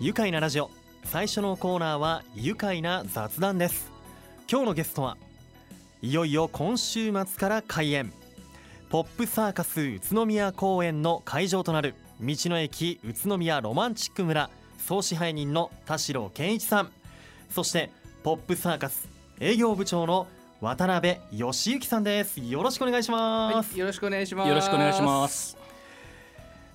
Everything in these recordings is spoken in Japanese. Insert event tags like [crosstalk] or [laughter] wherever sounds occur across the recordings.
愉快なラジオ。最初のコーナーは愉快な雑談です。今日のゲストはいよいよ今週末から開演。ポップサーカス宇都宮公演の会場となる道の駅宇都宮ロマンチック村総支配人の田代健一さん。そしてポップサーカス営業部長の渡辺義行さんです。よろしくお願いします、はい、よろしくお願いします。よろしくお願いします。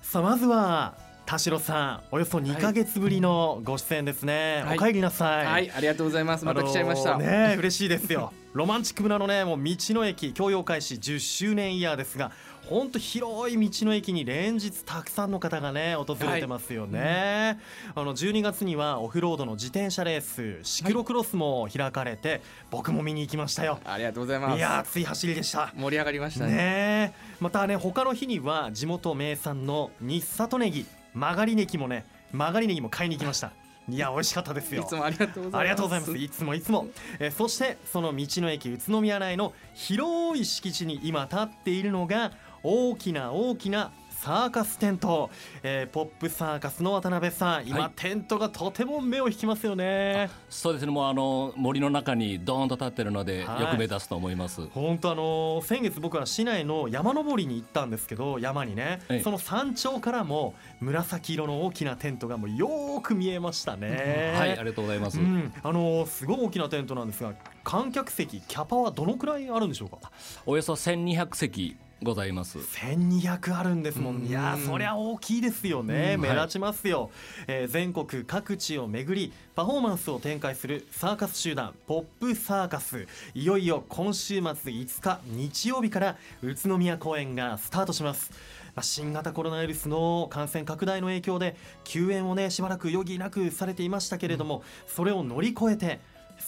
さあまずは田代さんおよそ2ヶ月ぶりのご出演ですね、はい。お帰りなさい、はい、ありがとうございます。また来ちゃいました。あのーね嬉しいですよ。ロマンチック村のねもう道の駅共用開始10周年イヤーですが本当広い道の駅に連日たくさんの方がね訪れてますよね、あの12月にはオフロードの自転車レースシクロクロスも開かれて、僕も見に行きましたよ。ありがとうございます。いやー熱い走りでした。盛り上がりましたね。ねえ。またね他の日には地元名産の日里ネギ曲がりネギもね曲がりネギも買いに行きました。いや美味しかったですよ。いつもありがとうございます。ありがとうございます。いつもいつも、えーそしてその道の駅宇都宮内の広い敷地に今立っているのが大きな大きなサーカステント、えーポップサーカスの渡辺さん。今、はい。テントがとても目を引きますよね。そうですね。もうあの森の中にドーンと立ってるので、はい。よく目立つと思います。本当あのー先月僕は市内の山登りに行ったんですけど山にね、ええ。その山頂からも紫色の大きなテントがもうよーく見えましたね、はい、ありがとうございます。うん、あのーすごい大きなテントなんですが観客席キャパはどのくらいあるんでしょうか？およそ1200席ございます。1200あるんですもん。うん。いやーそりゃ大きいですよね。うん目立ちますよ、えー全国各地を巡りパフォーマンスを展開するサーカス集団ポップサーカス。いよいよ今週末5日日曜日から宇都宮公演がスタートします。まあ新型コロナウイルスの感染拡大の影響で休園をねしばらく余儀なくされていましたけれども、それを乗り越えて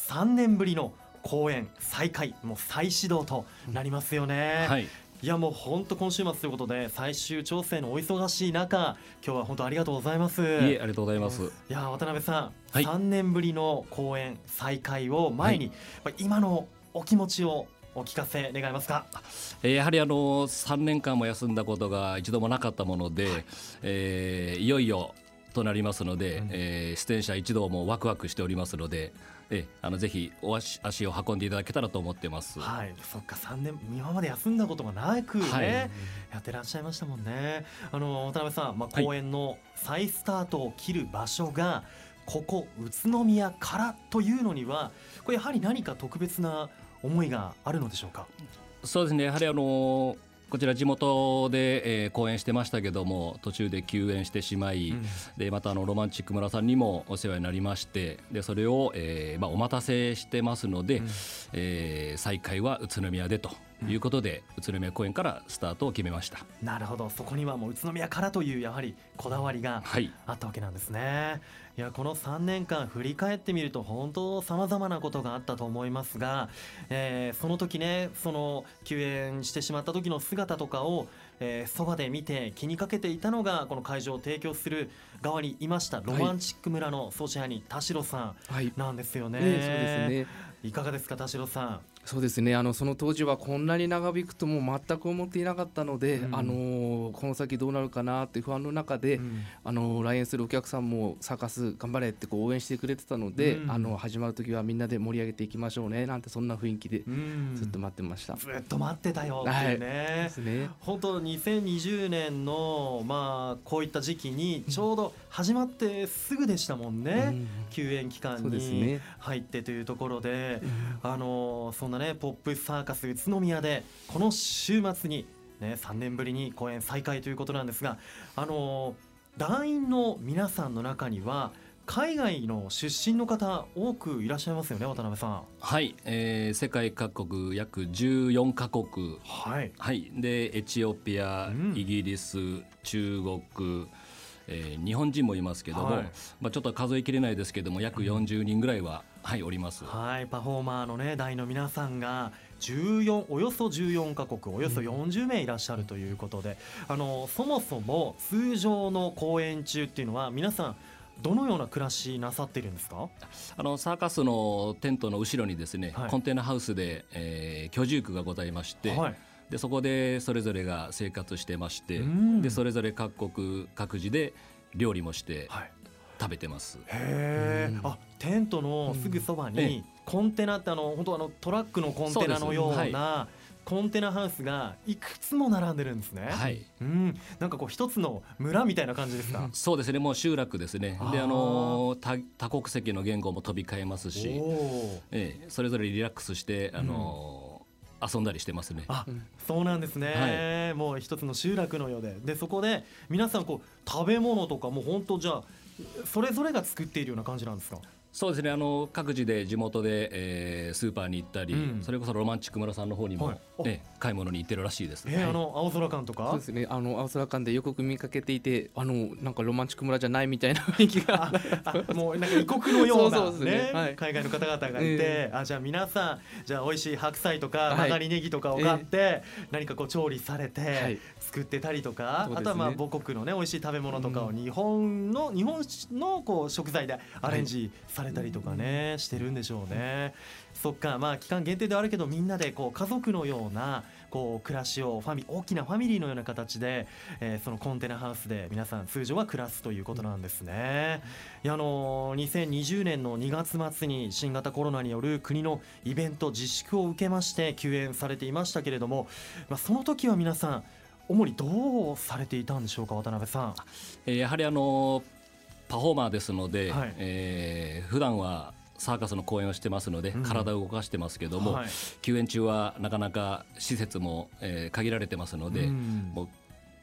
3年ぶりの公演再開もう再始動となりますよね、はい、いやもう本当今週末ということで最終調整のお忙しい中今日は本当ありがとうございます。いえ、ありがとうございます。いや渡辺さん、はい。3年ぶりの公演再開を前に、まあ今のお気持ちをお聞かせ願えますか？えーやはりあの3年間も休んだことが一度もなかったもので、えーいよいよとなりますので、うん。えー出演者一同もワクワクしておりますので、えーあのぜひお足足を運んでいただけたらと思ってます。はい。そっか3年今まで休んだことがなくね、はい。やってらっしゃいましたもんね。あの渡辺さん、まあ、はい。公演の再スタートを切る場所が、ここ宇都宮からというのにはこれやはり何か特別な思いがあるのでしょうか？そうですね。やはりあのこちら地元で、えー公演してましたけども途中で休園してしまい、でまたあのロマンチック村さんにもお世話になりましてでそれを、えーまあ、お待たせしてますので、うん。えー再開は宇都宮でということで、宇都宮公園からスタートを決めました。なるほどそこにはもう宇都宮からというやはりこだわりがはいあったわけなんですねいやこの3年間振り返ってみると本当さまざまなことがあったと思いますが、えーその時ねその休園してしまった時の姿とかをえーそば、で見て気にかけていたのがこの会場を提供する側にいましたロマンチック村の総支配人田代さはい。んなんですよね。ね、そうですね。いかがですか田代さん？そうですね。あのその当時はこんなに長引くとも全く思っていなかったので、うんあのーこの先どうなるかなって不安の中で、うんあの来園するお客さんもサーカス頑張れってこう応援してくれてたので、うんあの始まる時はみんなで盛り上げていきましょうねなんてそんな雰囲気でうんずっと待ってました。ずっと待ってたよっていうね。ですね。本当2020年のまあこういった時期にちょうど始まってすぐでしたもんね、うん休園期間にね。入ってというところで、あのそんなねポップサーカス宇都宮でこの週末にね3年ぶりに公演再開ということなんですがあの団員の皆さんの中には海外の出身の方多くいらっしゃいますよね渡辺さん。はい、えー世界各国約14カ国。はい。はい、でエチオピア、うん。イギリス中国、えー日本人もいますけども、はい。まあ、ちょっと数えきれないですけども約40人ぐらいは、はい、おります。はい、パフォーマーのね団員の皆さんが14およそ14カ国およそ40名いらっしゃるということで、あのそもそも通常の公演中っていうのは皆さんどのような暮らしなさっているんですか？あのサーカスのテントの後ろにですね、はい。コンテナハウスで、えー居住区がございまして、はい。でそこでそれぞれが生活してまして、うん。でそれぞれ各国各自で料理もして、はい食べてます。へえ、うんあテントのすぐそばにコンテナってあの本当あのトラックのコンテナのようなコンテナハウスがいくつも並んでるんですね。はい。うん、なんかこう一つの村みたいな感じですか？[laughs] そうですね。もう集落ですね。で、あの多多国籍の言語も飛び交えますし。ええ、それぞれリラックスしてあの、遊んだりしてますね。あうん、そうなんですね。もう一つの集落のようで、でそこで皆さんこう食べ物とかもう本当じゃあそれぞれが作っているような感じなんですか？そうですね。あの各自で地元で、えー、スーパーに行ったり、うん。それこそロマンチック村さんの方にも、はい。あええ買い物に行ってるらしいです。えーあの青空館とか？そうですね。あの青空館でよく見かけていてあのなんかロマンチック村じゃないみたいな雰囲気が。あもうなんか異国のような [laughs] そうそうですねねはい。海外の方々がいて、えあじゃあ皆さんじゃあ美味しい白菜とかはい。曲がりネギとかを買って、何かこう調理されはてい。作ってたりとか、そうですね。あとはまあ母国のね美味しい食べ物とかをうん。日本の、日本のこう食材でアレンジされたりとかね、してるんでしょうね。そっかまあ期間限定ではあるけどみんなでこう家族のようなこう暮らしをファミ大きなファミリーのような形で、えそのコンテナハウスで皆さん通常は暮らすということなんですね。いやあの2020年の2月末に新型コロナによる国のイベント自粛を受けまして休園されていましたけれども、ま、その時は皆さん主にどうされていたんでしょうか渡辺さん。やはりあのパフォーマーですので、はい。えー普段はサーカスの公演をしてますので、うん。体を動かしてますけども、はい。休園中はなかなか施設も、えー限られてますので、うん。もう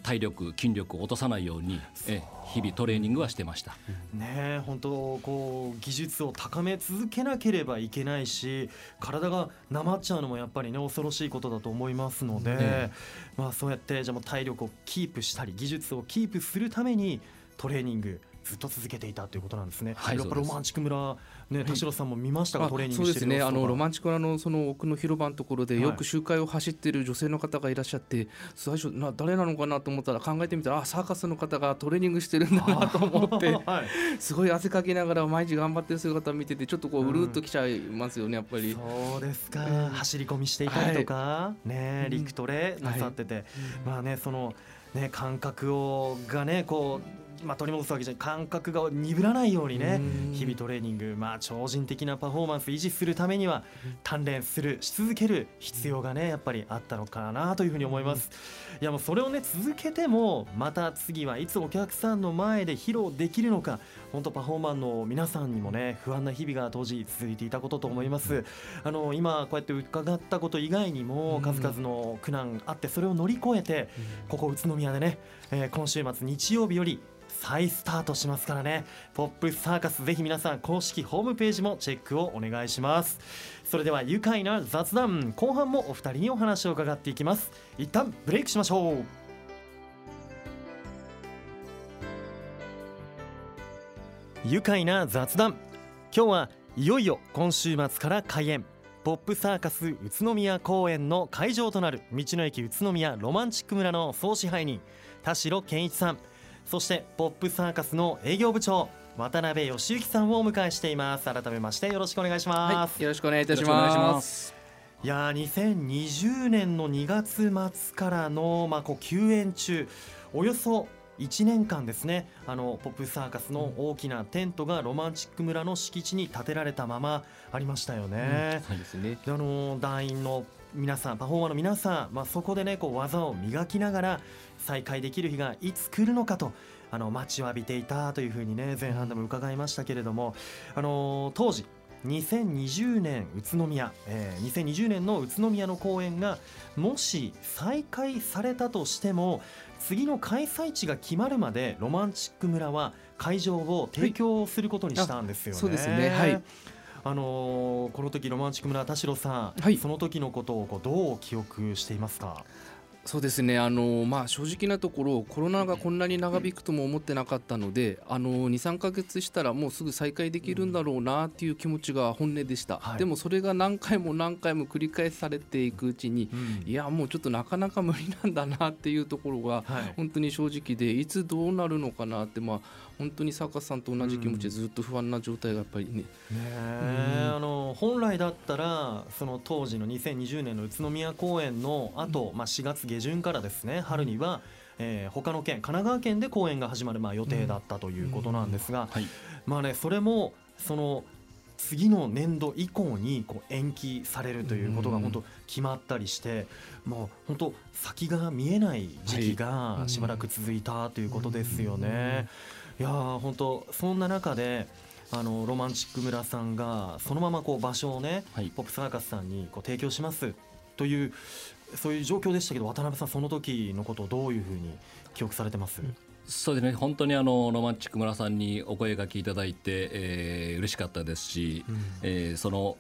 体力筋力を落とさないように、えー日々トレーニングはしてました。ねえ本当こう技術を高め続けなければいけないし体がなまっちゃうのもやっぱりね恐ろしいことだと思いますので、え。まあそうやってじゃあもう体力をキープしたり技術をキープするためにトレーニングずっと続けていたということなんですね。はいやっぱロマンチック村ね田代さんも見ましたか、あトレーニンそうですね。あのロマンチックなのその奥の広場のところではい。よく集会を走ってる女性の方がいらっしゃって最初な誰なのかなと思ったら考えてみたらあサーカスの方がトレーニングしてるんだなと [laughs] 思ってはい。すごい汗かきながら毎日頑張ってる姿を見ててちょっとこううるっときちゃいますよねやっぱり。そうですか、うん。走り込みしていたりとか、ねうん。陸トレなさってて、まあねそのね感覚をがねこうまあ取り戻すわけじゃない。感覚が鈍らないようにねうん。日々トレーニングまあ超人的なパフォーマンス維持するためには鍛錬するし続ける必要がねやっぱりあったのかなというふうに思います。いやもうそれをね続けてもまた次はいつお客さんの前で披露できるのか本当パフォーマンの皆さんにもね不安な日々が当時続いていたことと思います。あの今こうやって伺ったこと以外にもうん。数々の苦難あってそれを乗り越えてここ宇都宮でね、えー今週末日曜日より再スタートしますからね。ポップサーカスぜひ皆さん公式ホームページもチェックをお願いします。それでは愉快な雑談。後半もお二人にお話を伺っていきます。一旦ブレイクしましょう。愉快な雑談。今日はいよいよ今週末から開演。ポップサーカス宇都宮公演の会場となる道の駅宇都宮ロマンチック村の総支配人田代健一さん。そしてポップサーカスの営業部長渡辺義之さんをお迎えしています改めましてよろしくお願いします、はい、よろしくお願いいたしま。ますす。いやー2020年の2月末からの、まあ、こう休園中およそ1年間ですねあのポップサーカスの大きなテントがロマンチック村の敷地に建てられたままありましたよね。そうですね。であの団員の皆さんパフォーマーの皆さん、まあ、そこでねこう技を磨きながら再開できる日がいつ来るのかとあの待ちわびていたというふうにね前半でも伺いましたけれども、あの当時2020年宇都宮、えー2020年の宇都宮の公演がもし再開されたとしても次の開催地が決まるまでロマンチック村は会場を提供することにしたんですよね。そうですねはいあのーこの時ロマンチック村田代さん、はい。その時のことをこうどう記憶していますか？そうですね。あの、まあ、正直なところコロナがこんなに長引くとも思ってなかったので23か月したらもうすぐ再開できるんだろうなっていう気持ちが本音でした、はい。でもそれが何回も何回も繰り返されていくうちにいやもうちょっとなかなか無理なんだなっていうところがはい。本当に正直でいつどうなるのかなってまあ本当にサーカスさんと同じ気持ちでずっと不安な状態がやっぱりね。ねえあの本来だったらその当時の2020年の宇都宮公演の後、まあ4月下旬からですね春にはえー他の県神奈川県で公演が始まるまあ予定だったということなんですが、はい。まあねそれもその次の年度以降にこう延期されるということがうん。本当決まったりして、もう本当先が見えない時期がはい。しばらく続いたということですよね。いやー本当そんな中であのロマンチック村さんがそのままこう場所をね、はい。ポップサーカスさんにこう提供しますというそういう状況でしたけど渡辺さんその時のことをどういうふうに記憶されてます、そうですね。本当にあのロマンチック村さんにお声がけいただいて、えー嬉しかったですし、えーその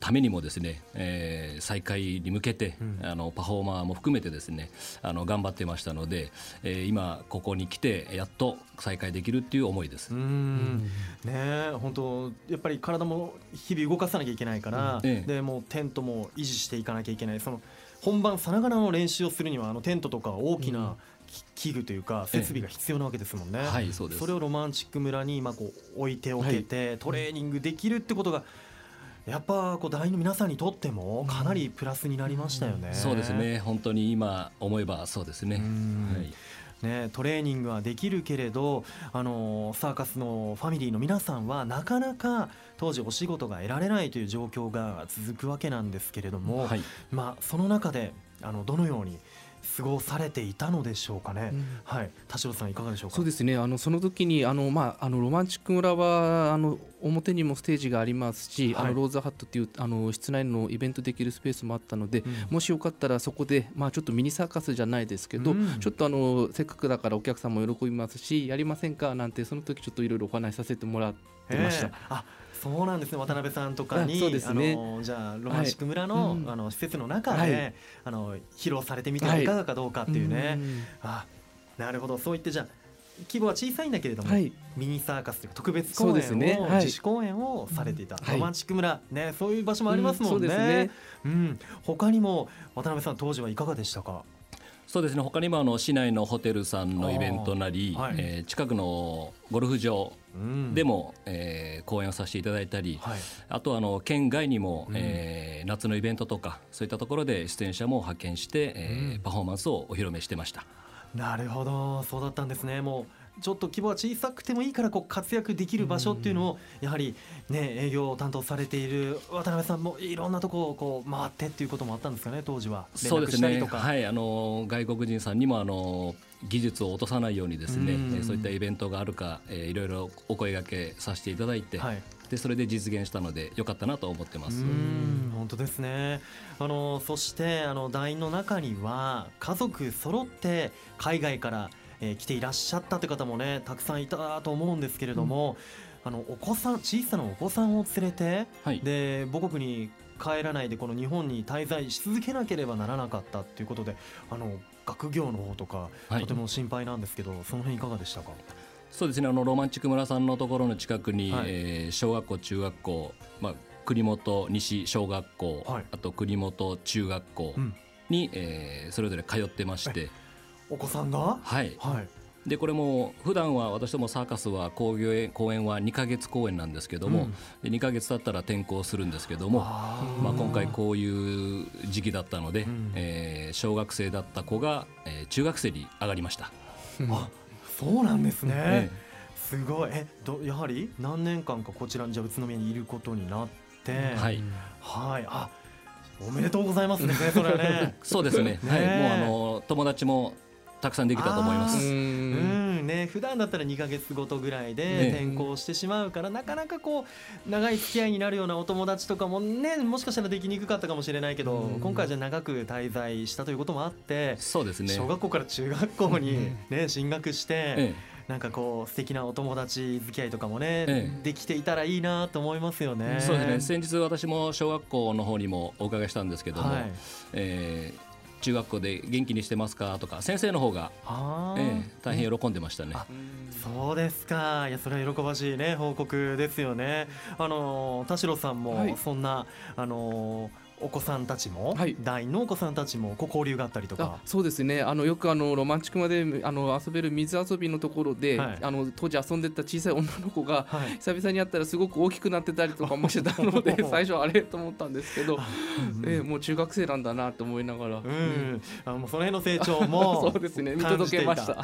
ためにもですね、えー再開に向けて、うん。あのパフォーマーも含めてですねあの頑張ってましたので、えー今ここに来てやっと再開できるっていう思いです。うーん。ねえ本当やっぱり体も日々動かさなきゃいけないから、うん。ええ。でもうテントも維持していかなきゃいけない。その本番さながらの練習をするにはあのテントとか大きなき器具というか設備が必要なわけですもんね。はいそうです。それをロマンチック村に今こう置いておけて、トレーニングできるってことがやっぱこう団員の皆さんにとってもかなりプラスになりましたよね。そうですね。本当に今思えばそうですね。うん。はい。ね、トレーニングはできるけれどあのサーカスのファミリーの皆さんはなかなか当時お仕事が得られないという状況が続くわけなんですけれども、はい。まあ、その中であのどのように過ごされていたのでしょうかね、うん。はい、田代さんいかがでしょうか？そうですね。あのその時にあの、まあ、あのロマンチック村はあの表にもステージがありますし、はい。あのローズハットっていうあの室内のイベントできるスペースもあったので、うん。もしよかったらそこで、まあ、ちょっとミニサーカスじゃないですけど、うん。ちょっとあのせっかくだからお客さんも喜びますしやりませんか？なんてその時ちょっといろいろお話しさせてもらってました。ええ。あそうなんですね渡辺さんとかにあそうですね。あのじゃあロマンチック村の,、はい。うん。あの施設の中で、はい。あの披露されてみてはいかがかどうかっていうね、うん。あなるほど。そう言ってじゃあ規模は小さいんだけれども、はい。ミニサーカスというか特別公演を、ね。はい。自主公演をされていた、はい。ロマンチック村。ねそういう場所もありますもんね。うんね。うん。他にも渡辺さん当時はいかがでしたか？そうですね。他にもあの市内のホテルさんのイベントなり、はい。えー近くのゴルフ場うんでも、えー講演をさせていただいたり、はい。あとはあの県外にも、うん。えー夏のイベントとかそういったところで出演者も派遣して、えーうん。パフォーマンスをお披露目してました。なるほど。そうだったんですね。もうちょっと規模は小さくてもいいからこう活躍できる場所っていうのをやはりね営業を担当されている渡辺さんもいろんなところをこう回ってっていうこともあったんですかね当時は。そうですね。はい、あの外国人さんにもあの技術を落とさないようにですね、うそういったイベントがあるか、えーいろいろお声掛けさせていただいて、はい。でそれで実現したので良かったなと思ってます。うん本当ですね。あのそしてあの団員の中には家族揃って海外から、えー来ていらっしゃったという方もねたくさんいたと思うんですけれども、あのお子さん小さなお子さんを連れて、はい。で母国に帰らないでこの日本に滞在し続けなければならなかったということであの学業の方とか、はい。とても心配なんですけどその辺いかがでしたか？そうですねあのロマンチック村さんのところの近くに、はい。えー小学校中学校、まあ、国本西小学校、はい。あと国本中学校うん。に、えーそれぞれ通ってまして、お子さんが？はい、はい。でこれも普段は私どもサーカスは工業園公演は2ヶ月公演なんですけども、で2ヶ月経ったら転校するんですけども、まあ、今回こういう時期だったので、うん。えー小学生だった子が、えー中学生に上がりました。あそうなんですね、えすごい。えどやはり何年間かこちらにじゃあ宇都宮にいることになってえはい。はい。あおめでとうございますねそれはね。[laughs] そうですね。ねはい、もうあの友達もたくさんできたと思いまあす。ーうんうんね普段だったら2か月ごとぐらいでね転校してしまうから、なかなかこう長い付き合いになるようなお友達とかもねもしかしたらできにくかったかもしれないけど、うん今回はじゃあ長く滞在したということもあって、そうですね。小学校から中学校にうんね進学して、えなんかこう素敵なお友達付き合いとかもね、ええできていたらいいなと思いますよね。えそうですね。先日私も小学校の方にもお伺いしたんですけども、はい。えー中学校で元気にしてますか？とか先生の方が、ええ大変喜んでましたね。あそうですか。いやそれは喜ばしいね報告ですよね。あの田代さんもはいそんな、あのお子さんたちも、はい。団員のお子さんたちもこう交流があったりとあかそうですね。あのよくあのロマンチックまであの遊べる水遊びのところで、はい。あの当時遊んでた小さい女の子がはい。久々に会ったらすごく大きくなってたりとかもしてたので [laughs] 最初あれと思ったんですけど、[laughs] えーもう中学生なんだなと思いながら、うん、あもうその辺の成長も [laughs] そうですね。見届けました。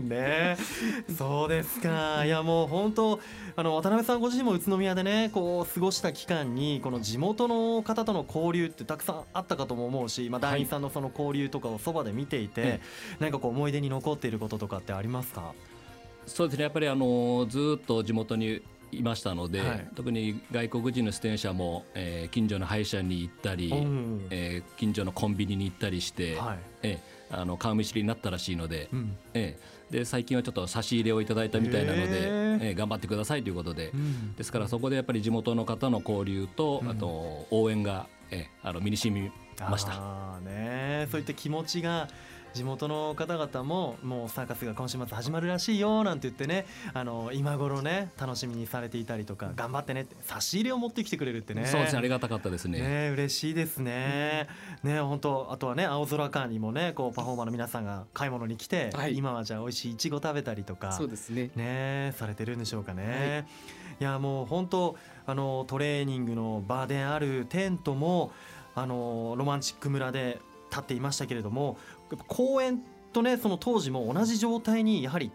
ね。そうですか。いやもう本当あの渡辺さんご自身も宇都宮でねこう過ごした期間にこの地元の方との交流ってたくさんあったかとも思うし、まあ、団員さんのその交流とかをそばで見ていて、え何かこう思い出に残っていることとかってありますか？そうですねやっぱりあのずーっと地元にいましたので、はい。特に外国人の出演者も、えー近所の歯医者に行ったり、うん。えー近所のコンビニに行ったりして、はい。えーあの顔見知りになったらしいので,、うん。えーで最近はちょっと差し入れをいただいたみたいなので、へー。えー頑張ってくださいということで、うん。ですからそこでやっぱり地元の方の交流と、うん。あと応援が、えーあの身に染みました。あーねそういった気持ちが地元の方々ももうサーカスが今週末始まるらしいよなんて言ってねあの今頃ね楽しみにされていたりとか頑張ってねって差し入れを持ってきてくれるってねそうですねありがたかったですね。ね嬉しいですね。ね本当あとはね青空館にもねこうパフォーマーの皆さんが買い物に来て、はい今はじゃあ美味しいいちご食べたりとかそうですねねされてるんでしょうかね。い、やもう本当あのトレーニングの場であるテントもあのロマンチック村で立っていましたけれども公園とねその当時も同じ状態にやはり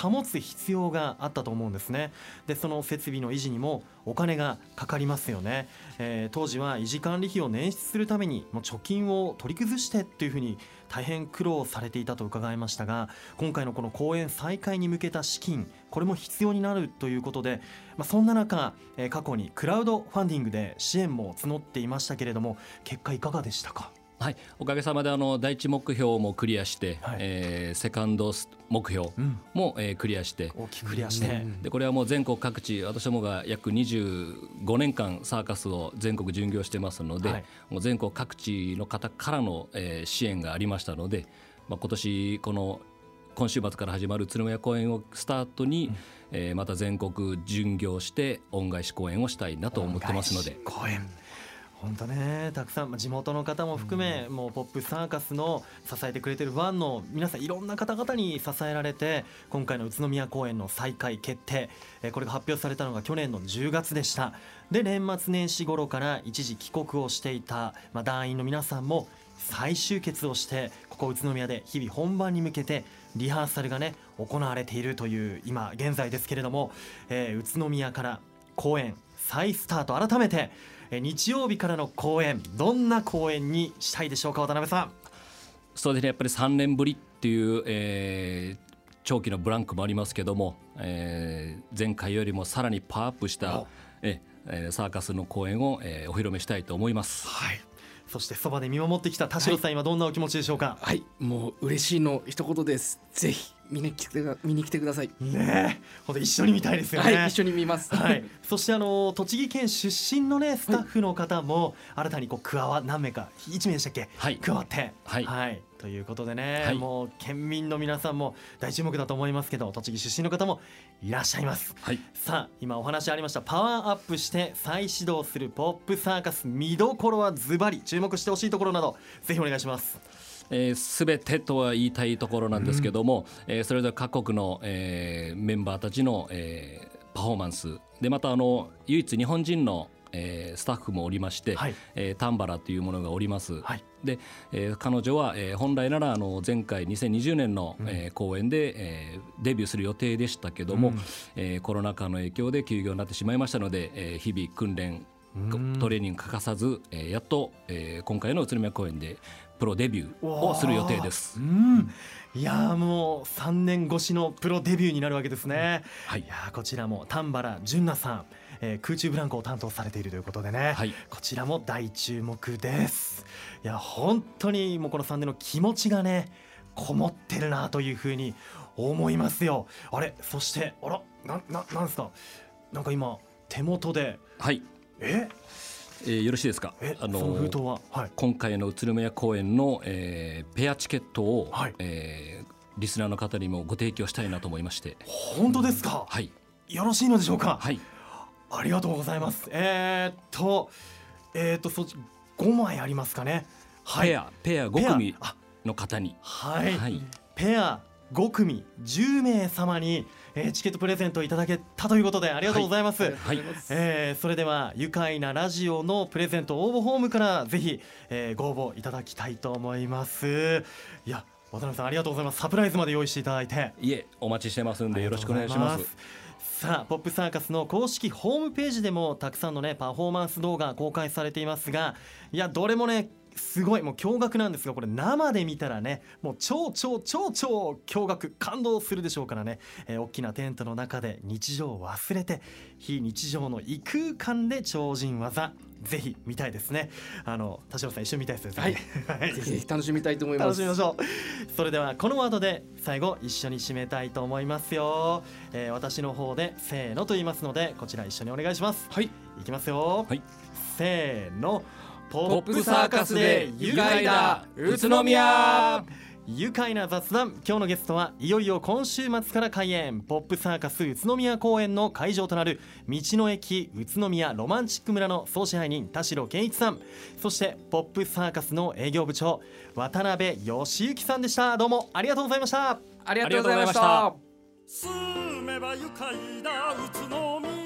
保つ必要があったと思うんですね。でその設備の維持にもお金がかかりますよね、えー当時は維持管理費を捻出するためにもう貯金を取り崩してっていうふうに大変苦労されていたと伺いましたが今回のこの公演再開に向けた資金これも必要になるということで、まあ、そんな中、えー過去にクラウドファンディングで支援も募っていましたけれども結果いかがでしたか？はい、おかげさまであの第一目標もクリアして、はい。えーセカンド目標うん。も、えークリアして、大きくクリアして、でこれはもう全国各地私どもが約25年間サーカスを全国巡業してますので、はい。もう全国各地の方からの、えー支援がありましたので、まあ、今年この今週末から始まる宇都宮公演をスタートに、えーまた全国巡業して恩返し公演をしたいなと思ってますので。公演本当ねたくさんまあ地元の方も含め、もうポップサーカスの支えてくれてるファンの皆さんいろんな方々に支えられて今回の宇都宮公演の再開決定えーこれが発表されたのが去年の10月でした。で年末年始頃から一時帰国をしていた、まあ、団員の皆さんも再集結をしてここ宇都宮で日々本番に向けてリハーサルがね行われているという今現在ですけれども、えー宇都宮から公演再スタート改めてえー日曜日からの公演どんな公演にしたいでしょうか渡辺さん。そうですね。やっぱり3年ぶりっていう、えー長期のブランクもありますけども、えー前回よりもさらにパワーアップしたお、ええーサーカスの公演を、えーお披露目したいと思います。はい。そしてそばで見守ってきた田代さん、今どんなお気持ちでしょうか。はい。もう嬉しいの一言です。ぜひ見に来てく見に来てください。ねえ。本当一緒に見たいですよね。はい一緒に見ます。はい、そしてあの栃木県出身のねスタッフの方も新たにこう加わ何名か1名でしたっけ、はい。加わって。はい。ということでね、はい。もう県民の皆さんも大注目だと思いますけど栃木出身の方もいらっしゃいます。はい。さあ今お話ありました。パワーアップして再始動するポップサーカス見どころはズバリ注目してほしいところなどぜひお願いしますえー、全てとは言いたいところなんですけども、えーそれぞれ各国の、えーメンバーたちの、えーパフォーマンス。でまたあの唯一日本人の、えースタッフもおりまして、はい。えータンバラというものがおります。はい。で、えー彼女は、えー本来ならあの前回2020年の、えー公演で、えーデビューする予定でしたけども、えーコロナ禍の影響で休業になってしまいましたので、えー日々訓練トレーニング欠かさず、えーやっと、えー今回の宇都宮公演でプロデビューをする予定です。う。ん。いやーもう3年越しのプロデビューになるわけですね、はい。いやーこちらも丹原純奈さん、えー空中ブランコを担当されているということでね、はい。こちらも大注目です。いや本当にもうこの3年の気持ちがねこもってるなというふうに思いますよ。あれそしてあらなななんですか？なんか今手元で。はい、え？えーよろしいですか？えあの封筒は？はい。今回の宇都宮公演の、えーペアチケットを、はい。えーリスナーの方にもご提供したいなと思いまして、本当ですか、はい、よろしいのでしょうか？はい、ありがとうございます。えー、っと、えー、っと、そ5枚ありますかね？はい。ペアペア5組あの方に。はい、はい。ペア5組10名様に、えーチケットプレゼントいただけたということでありがとうございます、はい。えーそれでは愉快なラジオのプレゼント応募フォームからぜひ、えーご応募いただきたいと思います。いや渡辺さんありがとうございます。サプライズまで用意していただいて。いえお待ちしてますんでよろしくお願いします。さあポップサーカスの公式ホームページでもたくさんのねパフォーマンス動画公開されていますがいやどれもねすごいもう驚愕なんですがこれ生で見たらねもう超超超超驚愕感動するでしょうからね、えー大きなテントの中で日常を忘れて非日常の異空間で超人技ぜひ見たいですね。あの田代さん一緒に見たいですよねはい。[laughs] ぜひ。ぜひ楽しみたいと思います。楽しみましょう。それではこのワードで最後一緒に締めたいと思いますよ、えー私の方でせーのと言いますのでこちら一緒にお願いします。はい。いきますよ、はい。せーのポポップサーカスで愉快だ。宇都宮。愉快な雑談。今日のゲストはいよいよ今週末から開演。ポップサーカス宇都宮公演の会場となる道の駅宇都宮ロマンチック村の総支配人田代健一さん。そしてポップサーカスの営業部長渡辺義行さんでした。どうもありがとうございました。ありがとうございました。た住めば愉快だ。宇都